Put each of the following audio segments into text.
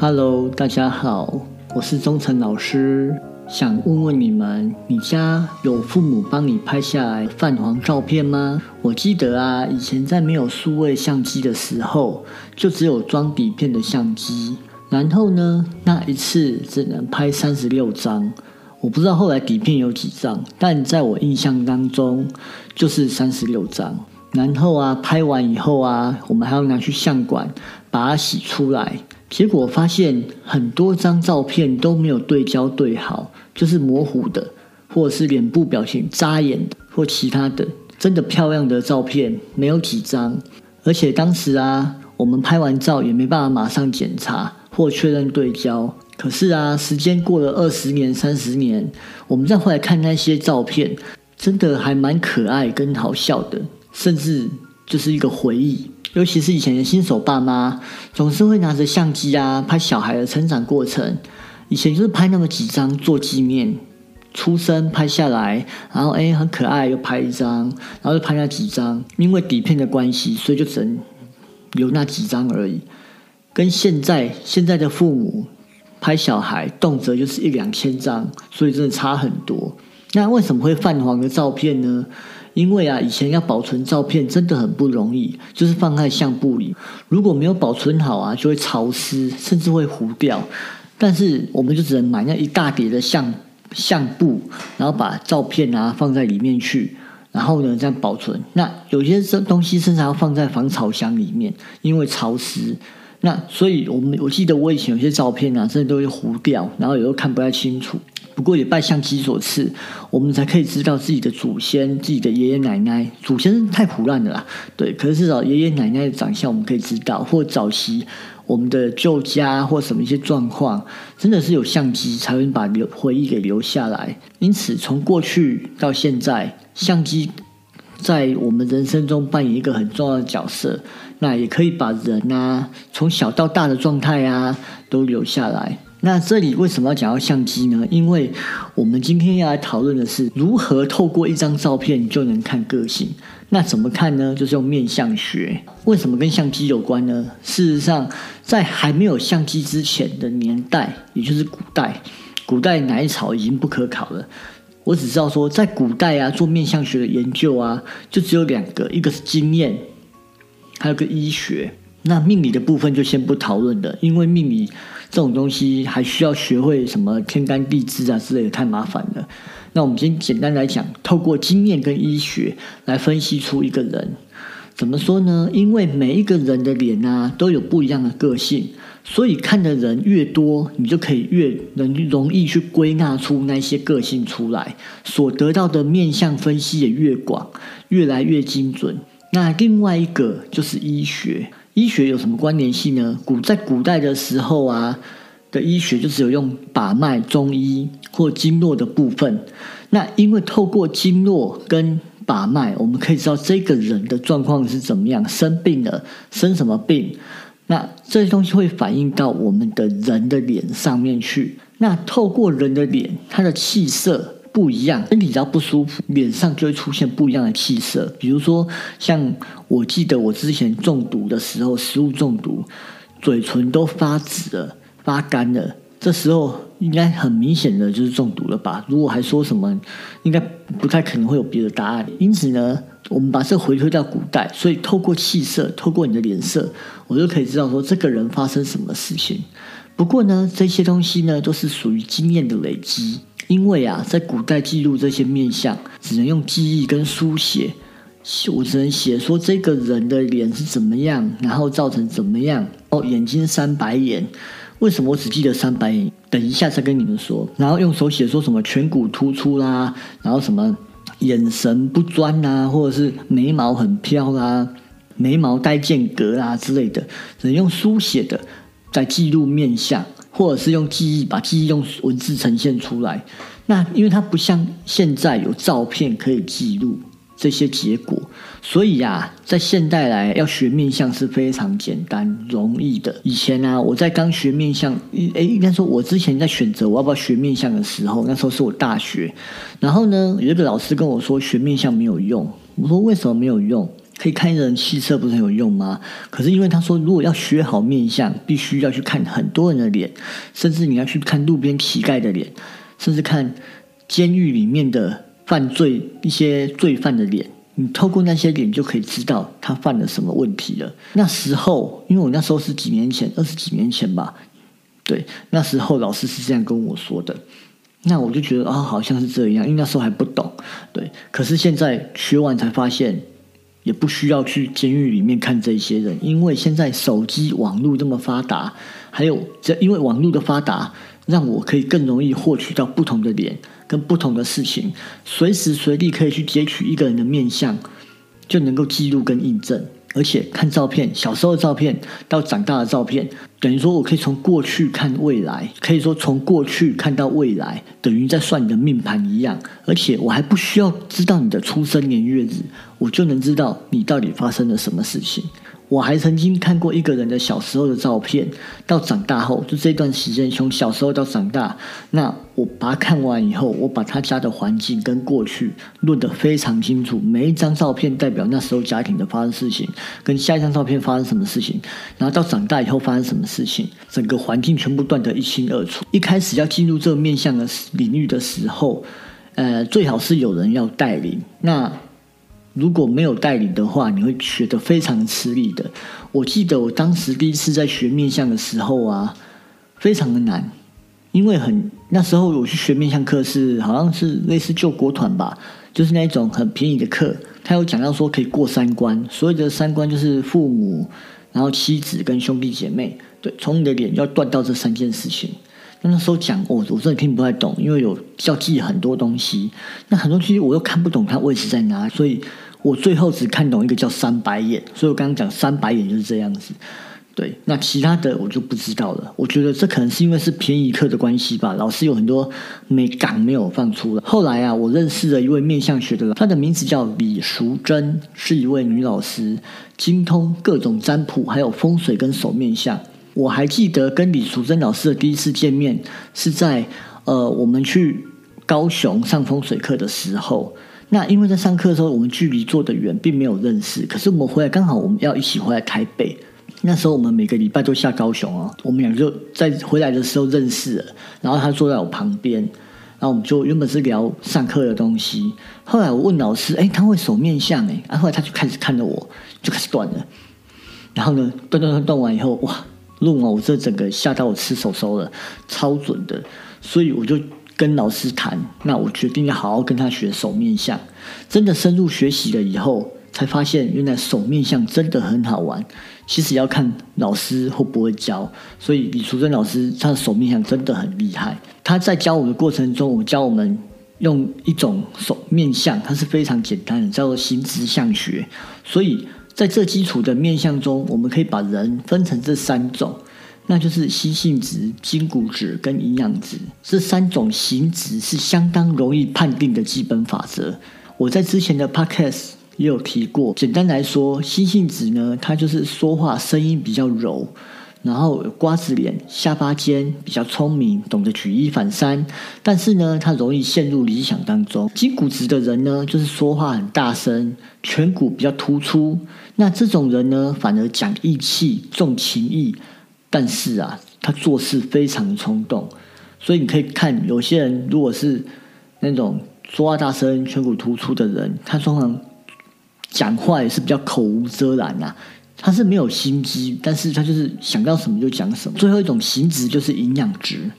Hello，大家好，我是忠诚老师，想问问你们，你家有父母帮你拍下来泛黄照片吗？我记得啊，以前在没有数位相机的时候，就只有装底片的相机，然后呢，那一次只能拍三十六张。我不知道后来底片有几张，但在我印象当中就是三十六张。然后啊，拍完以后啊，我们还要拿去相馆把它洗出来。结果发现很多张照片都没有对焦对好，就是模糊的，或者是脸部表情扎眼的或其他的。真的漂亮的照片没有几张，而且当时啊，我们拍完照也没办法马上检查或确认对焦。可是啊，时间过了二十年、三十年，我们再回来看那些照片，真的还蛮可爱跟好笑的，甚至就是一个回忆。尤其是以前的新手爸妈，总是会拿着相机啊拍小孩的成长过程。以前就是拍那么几张做纪念，出生拍下来，然后哎很可爱又拍一张，然后又拍那几张。因为底片的关系，所以就只能留那几张而已。跟现在现在的父母。拍小孩动辄就是一两千张，所以真的差很多。那为什么会泛黄的照片呢？因为啊，以前要保存照片真的很不容易，就是放在相簿里，如果没有保存好啊，就会潮湿，甚至会糊掉。但是我们就只能买那一大叠的相相簿，然后把照片啊放在里面去，然后呢这样保存。那有些这东西甚至要放在防潮箱里面，因为潮湿。那所以，我们我记得我以前有些照片啊，真的都会糊掉，然后有时候看不太清楚。不过也拜相机所赐，我们才可以知道自己的祖先、自己的爷爷奶奶。祖先太腐烂的啦，对。可是至少爷爷奶奶的长相我们可以知道，或早期我们的旧家或什么一些状况，真的是有相机才能把留回忆给留下来。因此，从过去到现在，相机。在我们人生中扮演一个很重要的角色，那也可以把人啊从小到大的状态啊都留下来。那这里为什么要讲到相机呢？因为我们今天要来讨论的是如何透过一张照片就能看个性。那怎么看呢？就是用面相学。为什么跟相机有关呢？事实上，在还没有相机之前的年代，也就是古代，古代哪朝已经不可考了。我只知道说，在古代啊，做面相学的研究啊，就只有两个，一个是经验，还有个医学。那命理的部分就先不讨论了，因为命理这种东西还需要学会什么天干地支啊之类的，太麻烦了。那我们今天简单来讲，透过经验跟医学来分析出一个人。怎么说呢？因为每一个人的脸啊，都有不一样的个性。所以看的人越多，你就可以越能容易去归纳出那些个性出来，所得到的面相分析也越广，越来越精准。那另外一个就是医学，医学有什么关联性呢？古在古代的时候啊，的医学就只有用把脉、中医或经络的部分。那因为透过经络跟把脉，我们可以知道这个人的状况是怎么样，生病了，生什么病。那这些东西会反映到我们的人的脸上面去。那透过人的脸，他的气色不一样，身体只要不舒服，脸上就会出现不一样的气色。比如说，像我记得我之前中毒的时候，食物中毒，嘴唇都发紫了、发干了。这时候应该很明显的就是中毒了吧？如果还说什么，应该不太可能会有别的答案。因此呢，我们把这回推到古代，所以透过气色，透过你的脸色，我就可以知道说这个人发生什么事情。不过呢，这些东西呢都是属于经验的累积，因为啊，在古代记录这些面相，只能用记忆跟书写，我只能写说这个人的脸是怎么样，然后造成怎么样。哦，眼睛三白眼。为什么我只记得三白眼？等一下再跟你们说。然后用手写说什么颧骨突出啦，然后什么眼神不专啊，或者是眉毛很飘啦，眉毛带间隔啦之类的，只能用书写的在记录面相，或者是用记忆把记忆用文字呈现出来。那因为它不像现在有照片可以记录。这些结果，所以呀，在现代来要学面相是非常简单容易的。以前呢，我在刚学面相，诶，应该说，我之前在选择我要不要学面相的时候，那时候是我大学。然后呢，有一个老师跟我说学面相没有用。我说为什么没有用？可以看人气色，不是很有用吗？可是因为他说，如果要学好面相，必须要去看很多人的脸，甚至你要去看路边乞丐的脸，甚至看监狱里面的犯罪一些罪犯的脸。你透过那些脸就可以知道他犯了什么问题了。那时候，因为我那时候是几年前，二十几年前吧，对，那时候老师是这样跟我说的。那我就觉得啊，好像是这样，因为那时候还不懂，对。可是现在学完才发现。也不需要去监狱里面看这些人，因为现在手机网络这么发达，还有这因为网络的发达，让我可以更容易获取到不同的脸跟不同的事情，随时随地可以去截取一个人的面相，就能够记录跟印证。而且看照片，小时候的照片到长大的照片，等于说我可以从过去看未来，可以说从过去看到未来，等于在算你的命盘一样。而且我还不需要知道你的出生年月日，我就能知道你到底发生了什么事情。我还曾经看过一个人的小时候的照片，到长大后，就这段时间从小时候到长大，那我把它看完以后，我把他家的环境跟过去论得非常清楚，每一张照片代表那时候家庭的发生事情，跟下一张照片发生什么事情，然后到长大以后发生什么事情，整个环境全部断得一清二楚。一开始要进入这个面向的领域的时候，呃，最好是有人要带领。那如果没有带领的话，你会学得非常吃力的。我记得我当时第一次在学面相的时候啊，非常的难，因为很那时候我去学面相课是好像是类似救国团吧，就是那种很便宜的课。他有讲到说可以过三关，所谓的三关就是父母，然后妻子跟兄弟姐妹，对，从你的脸要断到这三件事情。那那时候讲，我我真的听不太懂，因为有要记很多东西，那很多东西我又看不懂它位置在哪，所以。我最后只看懂一个叫三白眼，所以我刚刚讲三白眼就是这样子。对，那其他的我就不知道了。我觉得这可能是因为是便宜课的关系吧，老师有很多美感没有放出来。后来啊，我认识了一位面相学的她的名字叫李淑珍，是一位女老师，精通各种占卜，还有风水跟手面相。我还记得跟李淑珍老师的第一次见面是在呃，我们去高雄上风水课的时候。那因为在上课的时候，我们距离坐得远，并没有认识。可是我们回来刚好我们要一起回来台北，那时候我们每个礼拜都下高雄哦，我们俩就在回来的时候认识了。然后他坐在我旁边，然后我们就原本是聊上课的东西。后来我问老师，哎，他会手面相哎，然后来他就开始看着我，就开始断了。然后呢，断断断断完以后，哇，论完我这整个吓到我吃手手了，超准的，所以我就。跟老师谈，那我决定要好好跟他学手面相。真的深入学习了以后，才发现原来手面相真的很好玩。其实要看老师会不会教，所以李淑珍老师他的手面相真的很厉害。他在教我的过程中，我教我们用一种手面相，它是非常简单的，叫做形之相学。所以在这基础的面相中，我们可以把人分成这三种。那就是心性值、筋骨质跟营养值这三种形质是相当容易判定的基本法则。我在之前的 podcast 也有提过。简单来说，心性质呢，它就是说话声音比较柔，然后瓜子脸、下巴尖，比较聪明，懂得举一反三。但是呢，他容易陷入理想当中。筋骨质的人呢，就是说话很大声，颧骨比较突出。那这种人呢，反而讲义气、重情义。但是啊，他做事非常冲动，所以你可以看有些人，如果是那种说话大声、颧骨突出的人，他通常讲话也是比较口无遮拦呐。他是没有心机，但是他就是想到什么就讲什么。最后一种形质就是营养值，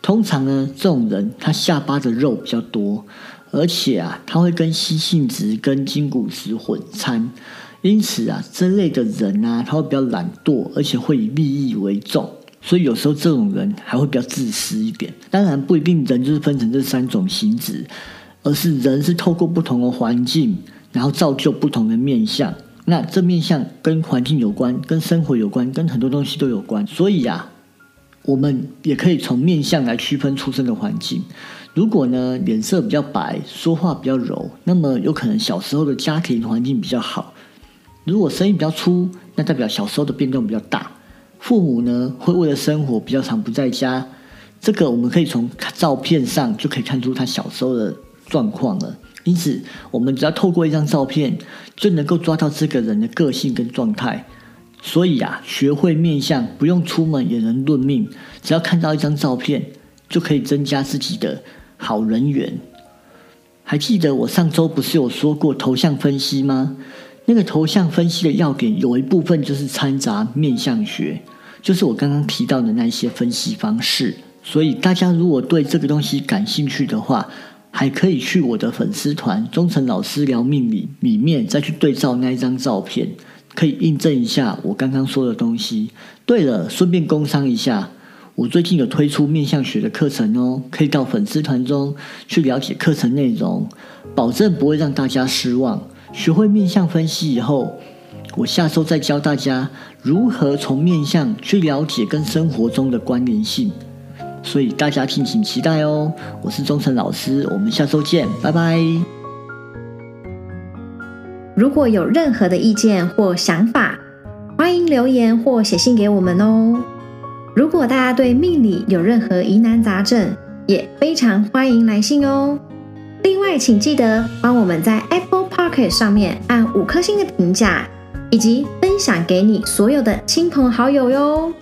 通常呢，这种人他下巴的肉比较多，而且啊，他会跟吸性值跟筋骨值混掺。因此啊，这类的人啊，他会比较懒惰，而且会以利益为重，所以有时候这种人还会比较自私一点。当然不一定人就是分成这三种性质，而是人是透过不同的环境，然后造就不同的面相。那这面相跟环境有关，跟生活有关，跟很多东西都有关。所以啊，我们也可以从面相来区分出生的环境。如果呢脸色比较白，说话比较柔，那么有可能小时候的家庭环境比较好。如果声音比较粗，那代表小时候的变动比较大。父母呢会为了生活比较常不在家，这个我们可以从照片上就可以看出他小时候的状况了。因此，我们只要透过一张照片，就能够抓到这个人的个性跟状态。所以啊，学会面相，不用出门也能论命。只要看到一张照片，就可以增加自己的好人缘。还记得我上周不是有说过头像分析吗？那个头像分析的要点有一部分就是掺杂面相学，就是我刚刚提到的那些分析方式。所以大家如果对这个东西感兴趣的话，还可以去我的粉丝团“忠诚老师聊命理”里面再去对照那一张照片，可以印证一下我刚刚说的东西。对了，顺便工商一下。我最近有推出面相学的课程哦，可以到粉丝团中去了解课程内容，保证不会让大家失望。学会面相分析以后，我下周再教大家如何从面相去了解跟生活中的关联性，所以大家敬请期待哦。我是忠诚老师，我们下周见，拜拜。如果有任何的意见或想法，欢迎留言或写信给我们哦。如果大家对命理有任何疑难杂症，也非常欢迎来信哦。另外，请记得帮我们在 Apple 上面按五颗星的评价，以及分享给你所有的亲朋好友哟。